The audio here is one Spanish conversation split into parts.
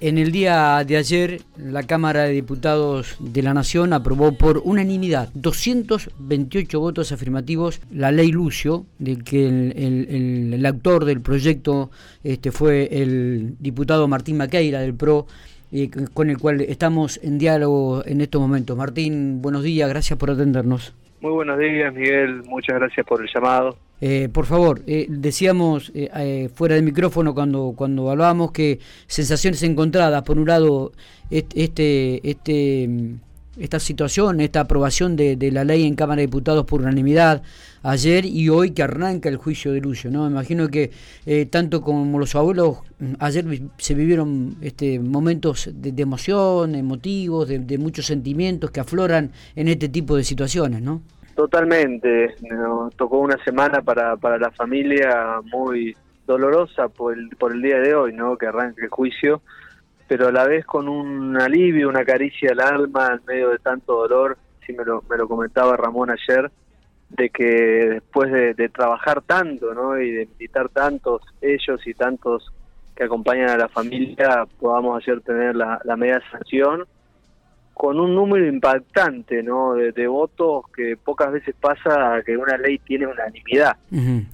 En el día de ayer, la Cámara de Diputados de la Nación aprobó por unanimidad, 228 votos afirmativos, la ley Lucio, de que el, autor del proyecto este, fue el diputado Martín Maqueira del PRO, con el cual estamos en diálogo en estos momentos. Martín, buenos días, gracias por atendernos. Muy buenos días, Miguel, muchas gracias por el llamado. Eh, por favor, eh, decíamos eh, fuera del micrófono cuando, cuando hablábamos que sensaciones encontradas, por un lado, este, este, esta situación, esta aprobación de, la ley en Cámara de Diputados por unanimidad ayer y hoy que arranca el juicio de Lucio, ¿no? Imagino que tanto como los abuelos, ayer se vivieron este, momentos de, emoción, emotivos, de, de muchos sentimientos que afloran en este tipo de situaciones, ¿no? Totalmente, nos tocó una semana para, para la familia muy dolorosa por el, por el día de hoy, ¿no? Que arranque el juicio, pero a la vez con un alivio, una caricia al alma en medio de tanto dolor, sí me lo, me lo comentaba Ramón ayer, de que después de, trabajar tanto, ¿no? Y de invitar tantos ellos y tantos que acompañan a la familia, podamos ayer tener la, la media sanción con un número impactante ¿no? de, votos que pocas veces pasa que una ley tiene unanimidad.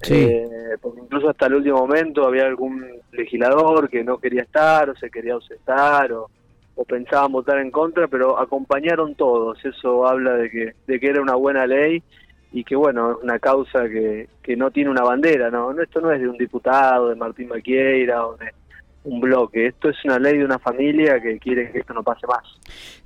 Eh, porque incluso hasta el último momento había algún legislador que no quería estar o se quería ausentar o, o pensaban votar en contra, pero acompañaron todos. Eso habla de que, de que era una buena ley y que bueno, es una causa que, que no tiene una bandera, ¿no? Esto no es de un diputado, de Martín Maquieira o de un bloque. Esto es una ley de una familia que quiere que esto no pase más.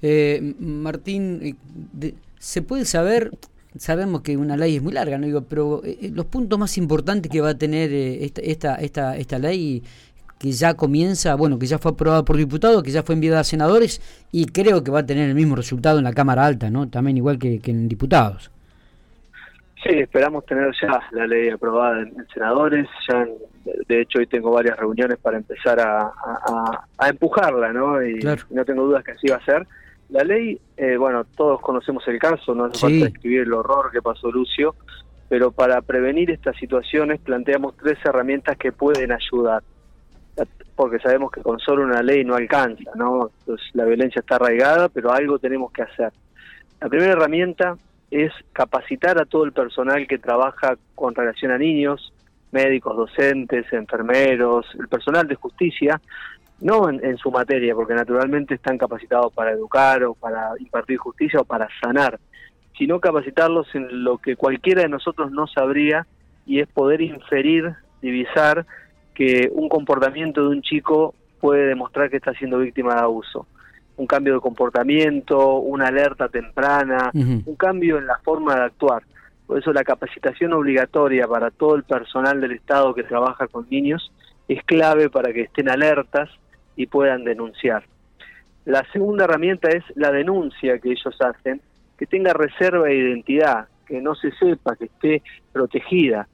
Eh, Martín, eh, ¿se puede saber? Sabemos que una ley es muy larga, no digo, pero eh, los puntos más importantes que va a tener esta, esta, esta, esta ley que ya comienza, bueno, que ya fue aprobada por diputados, que ya fue enviada a senadores y creo que va a tener el mismo resultado en la Cámara Alta, ¿no? También igual que, que en diputados. Sí, esperamos tener ya la ley aprobada en, senadores. Ya, de hecho, hoy tengo varias reuniones para empezar a, empujarla, ¿no? Y no tengo dudas que así va a ser. La ley, eh, bueno, todos conocemos el caso, no hace falta escribir el horror que pasó Lucio, pero para prevenir estas situaciones planteamos tres herramientas que pueden ayudar, porque sabemos que con solo una ley no alcanza, ¿no? Entonces, la violencia está arraigada, pero algo tenemos que hacer. La primera herramienta es capacitar a todo el personal que trabaja con relación a niños, médicos, docentes, enfermeros, el personal de justicia, no en, su materia, porque naturalmente están capacitados para educar o para impartir justicia o para sanar, sino capacitarlos en lo que cualquiera de nosotros no sabría y es poder inferir, divisar que un comportamiento de un chico puede demostrar que está siendo víctima de abuso un cambio de comportamiento, una alerta temprana, un cambio en la forma de actuar. Por eso la capacitación obligatoria para todo el personal del Estado que trabaja con niños es clave para que estén alertas y puedan denunciar. La segunda herramienta es la denuncia que ellos hacen, que tenga reserva de identidad, que no se sepa, que esté protegida.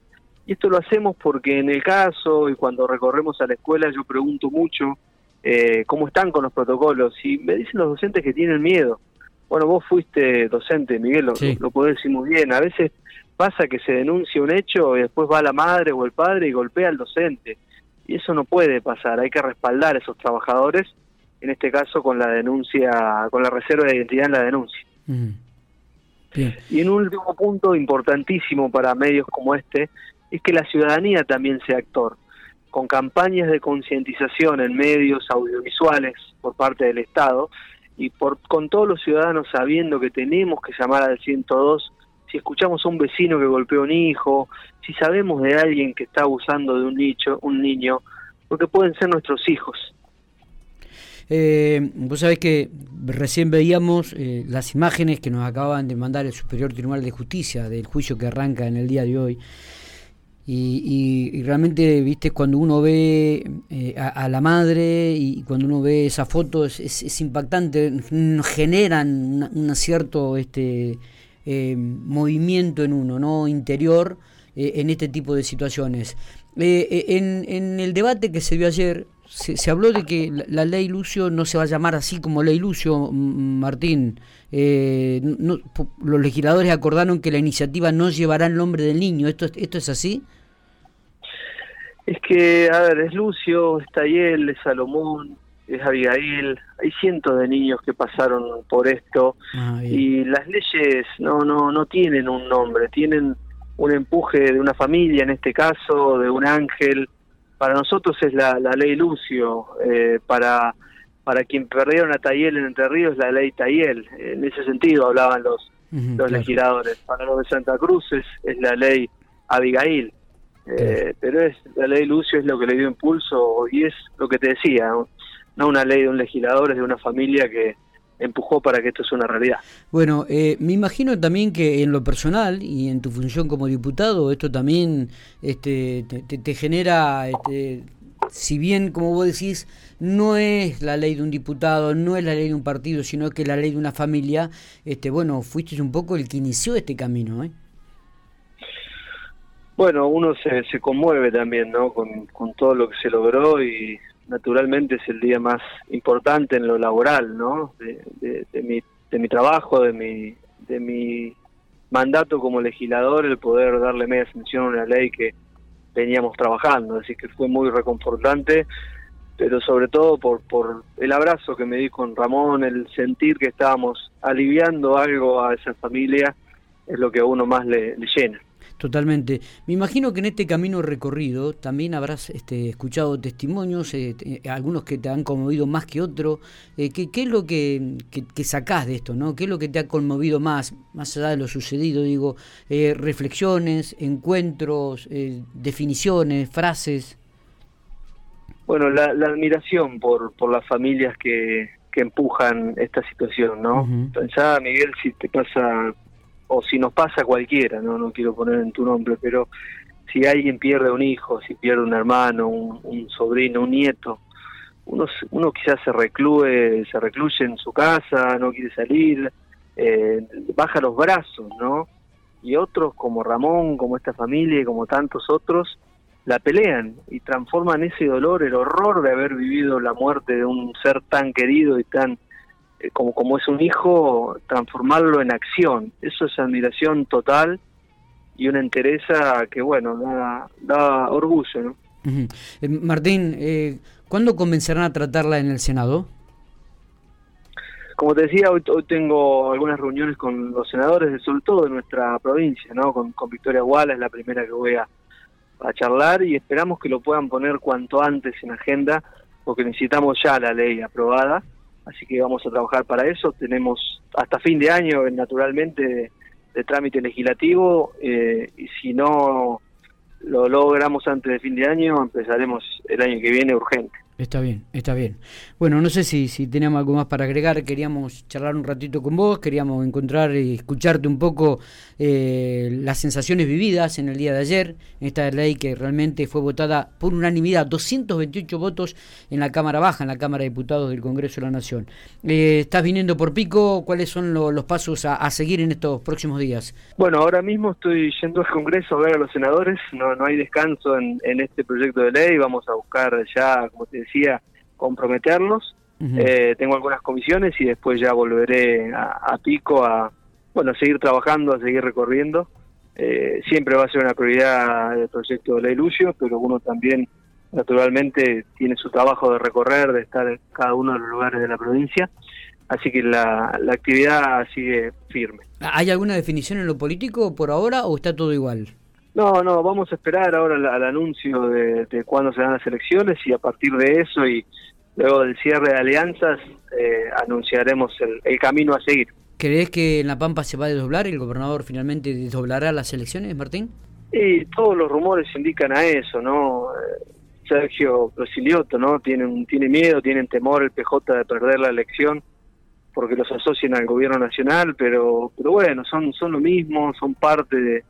Y esto lo hacemos porque en el caso y cuando recorremos a la escuela yo pregunto mucho eh, cómo están con los protocolos. Y me dicen los docentes que tienen miedo. Bueno, vos fuiste docente, Miguel, lo, lo podés decir muy bien. A veces pasa que se denuncia un hecho y después va la madre o el padre y golpea al docente. Y eso no puede pasar, hay que respaldar a esos trabajadores, en este caso con la denuncia, con la reserva de identidad en la denuncia. Y en un último punto importantísimo para medios como este, es que la ciudadanía también sea actor con campañas de concientización en medios audiovisuales por parte del Estado y por, con todos los ciudadanos sabiendo que tenemos que llamar al 102 si escuchamos a un vecino que golpeó a un hijo, si sabemos de alguien que está abusando de un nicho, un niño, porque pueden ser nuestros hijos. Eh, vos sabés que recién veíamos eh, las imágenes que nos acaban de mandar el Superior Tribunal de Justicia del juicio que arranca en el día de hoy. Y, realmente, viste, cuando uno ve eh, a, la madre y cuando uno ve esa foto es, es, impactante, generan un cierto este, eh, movimiento en uno, ¿no? Interior eh, en este tipo de situaciones. En, en, el debate que se dio ayer, se, habló de que la, ley Lucio no se va a llamar así como ley Lucio, Martín. los legisladores acordaron que la iniciativa no llevará el nombre del niño. ¿Esto, esto es así? Es que, a ver, es Lucio, es Tayel, es Salomón, es Abigail, hay cientos de niños que pasaron por esto ah, y las leyes no, no, no tienen un nombre, tienen un empuje de una familia en este caso, de un ángel. Para nosotros es la, ley Lucio, eh, para, para quien perdieron a Tayel en Entre Ríos la ley Tayel. En ese sentido hablaban los, los legisladores. Para los de Santa Cruz es, es la ley Abigail. Eh, pero es la ley Lucio es lo que le dio impulso y es lo que te decía, no una ley de un legislador, es de una familia que, empujó para que esto sea una realidad. Bueno, eh, me imagino también que en lo personal y en tu función como diputado, esto también este, te, genera, este, si bien, como vos decís, no es la ley de un diputado, no es la ley de un partido, sino que es la ley de una familia, este, bueno, fuiste un poco el que inició este camino, ¿eh? Bueno, uno se, se conmueve también, ¿no? Con, con todo lo que se logró y naturalmente es el día más importante en lo laboral, ¿no? De, mi, de mi trabajo, de mi, de mi mandato como legislador, el poder darle media atención a una ley que veníamos trabajando, así que fue muy reconfortante, pero sobre todo por, por el abrazo que me di con Ramón, el sentir que estábamos aliviando algo a esa familia, es lo que a uno más le llena. Totalmente. Me imagino que en este camino recorrido también habrás este, escuchado testimonios, eh, eh, algunos que te han conmovido más que otros. Eh, ¿qué, es lo que, que, sacás de esto? ¿no? ¿Qué es lo que te ha conmovido más, más allá de lo sucedido? Digo, reflexiones, encuentros, definiciones, frases. Bueno, la, admiración por, por las familias que, que empujan esta situación, ¿no? Pensaba, Miguel, si te pasa o si nos pasa a cualquiera, no no quiero poner en tu nombre, pero si alguien pierde un hijo, si pierde un hermano, un, sobrino, un nieto, uno, uno quizás se recluye, se recluye en su casa, no quiere salir, eh, baja los brazos, ¿no? Y otros como Ramón, como esta familia y como tantos otros, la pelean y transforman ese dolor, el horror de haber vivido la muerte de un ser tan querido y tan como, como es un hijo, transformarlo en acción. Eso es admiración total y una entereza que, bueno, da, da orgullo. ¿no? Eh, Martín, eh, ¿cuándo comenzarán a tratarla en el Senado? Como te decía, hoy, hoy tengo algunas reuniones con los senadores, sobre todo de nuestra provincia, ¿no? Con, con Victoria Guala, es la primera que voy a, a charlar y esperamos que lo puedan poner cuanto antes en agenda, porque necesitamos ya la ley aprobada así que vamos a trabajar para eso. Tenemos hasta fin de año, naturalmente, de, trámite legislativo, eh, y si no lo logramos antes de fin de año, empezaremos el año que viene urgente. Está bien, está bien. Bueno, no sé si, si tenemos algo más para agregar. Queríamos charlar un ratito con vos, queríamos encontrar y escucharte un poco eh, las sensaciones vividas en el día de ayer, en esta ley que realmente fue votada por unanimidad, 228 votos en la Cámara Baja, en la Cámara de Diputados del Congreso de la Nación. Eh, ¿Estás viniendo por pico? ¿Cuáles son los pasos a, seguir en estos próximos días? Bueno, ahora mismo estoy yendo al Congreso a ver a los senadores. No, no hay descanso en, en este proyecto de ley. Vamos a buscar ya, como te decía, decía, comprometerlos. Eh, tengo algunas comisiones y después ya volveré a, Pico a, bueno, a seguir trabajando, a seguir recorriendo. Eh, siempre va a ser una prioridad el proyecto de Ley Lucio, pero uno también naturalmente tiene su trabajo de recorrer, de estar en cada uno de los lugares de la provincia. Así que la, la actividad sigue firme. ¿Hay alguna definición en lo político por ahora o está todo igual? No, no, vamos a esperar ahora al, anuncio de, de cuándo serán las elecciones y a partir de eso y luego del cierre de alianzas eh, anunciaremos el, camino a seguir. ¿Crees que en La Pampa se va a desdoblar y el gobernador finalmente desdoblará las elecciones, Martín? Y todos los rumores indican a eso, ¿no? Eh, Sergio Prosilioto, ¿no? Tienen, tiene miedo, tienen temor el PJ de perder la elección porque los asocian al gobierno nacional, pero, pero bueno, son, son lo mismo, son parte de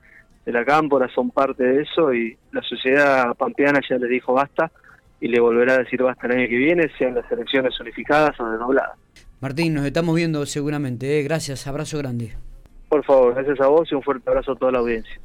de la cámpora son parte de eso y la sociedad pampeana ya le dijo basta y le volverá a decir basta el año que viene, sean las elecciones unificadas o denobladas. Martín, nos estamos viendo seguramente. ¿eh? Gracias, abrazo grande. Por favor, gracias a vos y un fuerte abrazo a toda la audiencia.